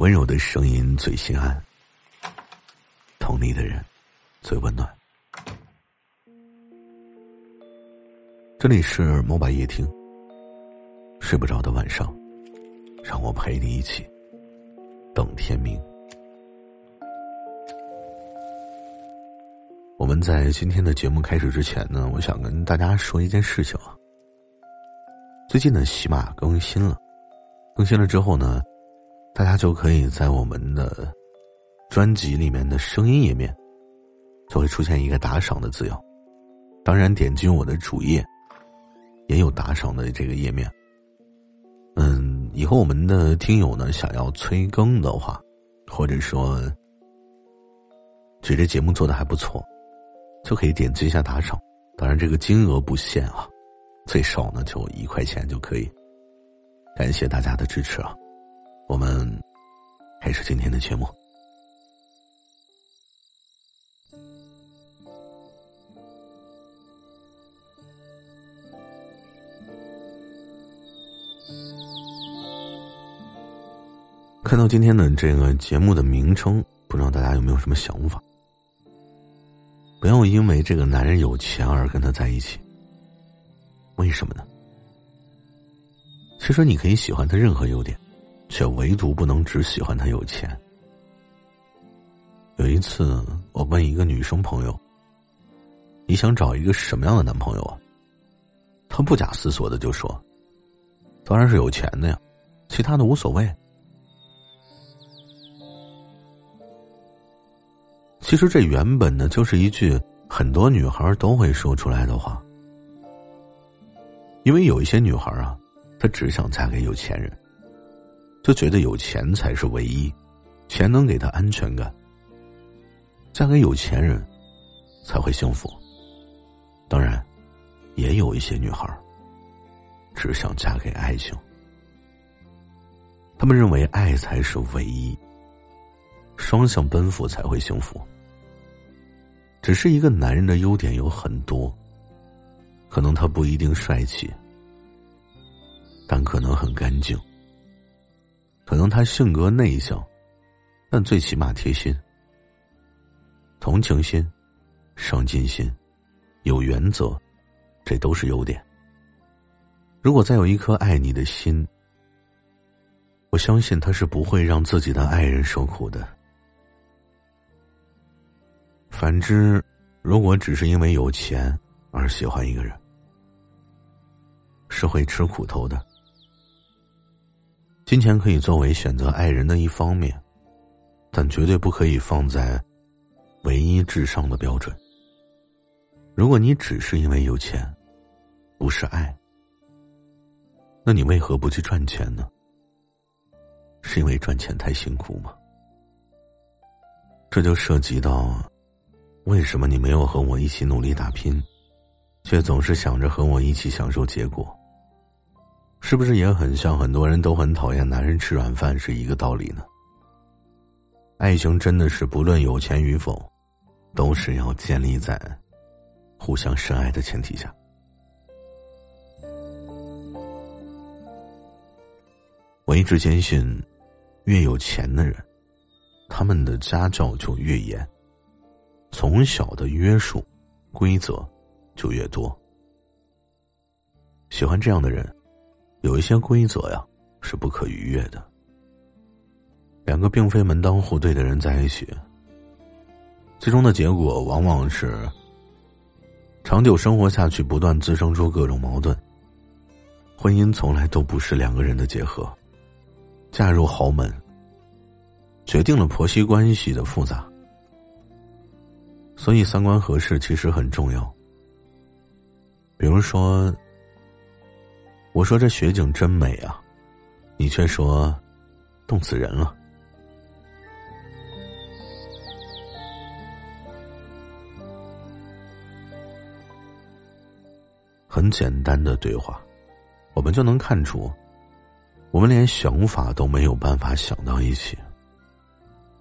温柔的声音最心安，懂你的人最温暖。这里是摩拜夜听。睡不着的晚上，让我陪你一起等天明。我们在今天的节目开始之前呢，我想跟大家说一件事情啊。最近呢，喜马更新了，更新了之后呢。大家就可以在我们的专辑里面的声音页面，就会出现一个打赏的字样。当然，点击我的主页也有打赏的这个页面。嗯，以后我们的听友呢想要催更的话，或者说觉得节目做的还不错，就可以点击一下打赏。当然，这个金额不限啊，最少呢就一块钱就可以。感谢大家的支持啊！我们开始今天的节目。看到今天的这个节目的名称，不知道大家有没有什么想法？不要因为这个男人有钱而跟他在一起。为什么呢？其实你可以喜欢他任何优点。却唯独不能只喜欢他有钱。有一次，我问一个女生朋友：“你想找一个什么样的男朋友啊？”她不假思索的就说：“当然是有钱的呀，其他的无所谓。”其实这原本呢，就是一句很多女孩都会说出来的话，因为有一些女孩啊，她只想嫁给有钱人。就觉得有钱才是唯一，钱能给她安全感。嫁给有钱人，才会幸福。当然，也有一些女孩只想嫁给爱情。他们认为爱才是唯一，双向奔赴才会幸福。只是一个男人的优点有很多，可能他不一定帅气，但可能很干净。可能他性格内向，但最起码贴心、同情心、上进心、有原则，这都是优点。如果再有一颗爱你的心，我相信他是不会让自己的爱人受苦的。反之，如果只是因为有钱而喜欢一个人，是会吃苦头的。金钱可以作为选择爱人的一方面，但绝对不可以放在唯一至上的标准。如果你只是因为有钱，不是爱，那你为何不去赚钱呢？是因为赚钱太辛苦吗？这就涉及到，为什么你没有和我一起努力打拼，却总是想着和我一起享受结果？是不是也很像很多人都很讨厌男人吃软饭是一个道理呢？爱情真的是不论有钱与否，都是要建立在互相深爱的前提下。我一直坚信，越有钱的人，他们的家教就越严，从小的约束、规则就越多。喜欢这样的人。有一些规则呀是不可逾越的。两个并非门当户对的人在一起，最终的结果往往是长久生活下去，不断滋生出各种矛盾。婚姻从来都不是两个人的结合。嫁入豪门，决定了婆媳关系的复杂。所以三观合适其实很重要。比如说。我说这雪景真美啊，你却说冻死人了。很简单的对话，我们就能看出，我们连想法都没有办法想到一起，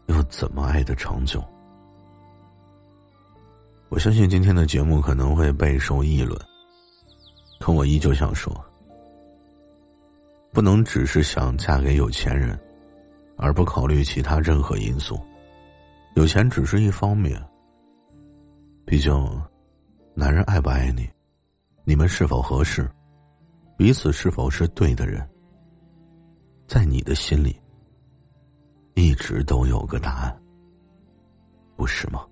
又怎么爱的长久？我相信今天的节目可能会备受议论，可我依旧想说。不能只是想嫁给有钱人，而不考虑其他任何因素。有钱只是一方面。毕竟，男人爱不爱你，你们是否合适，彼此是否是对的人，在你的心里一直都有个答案，不是吗？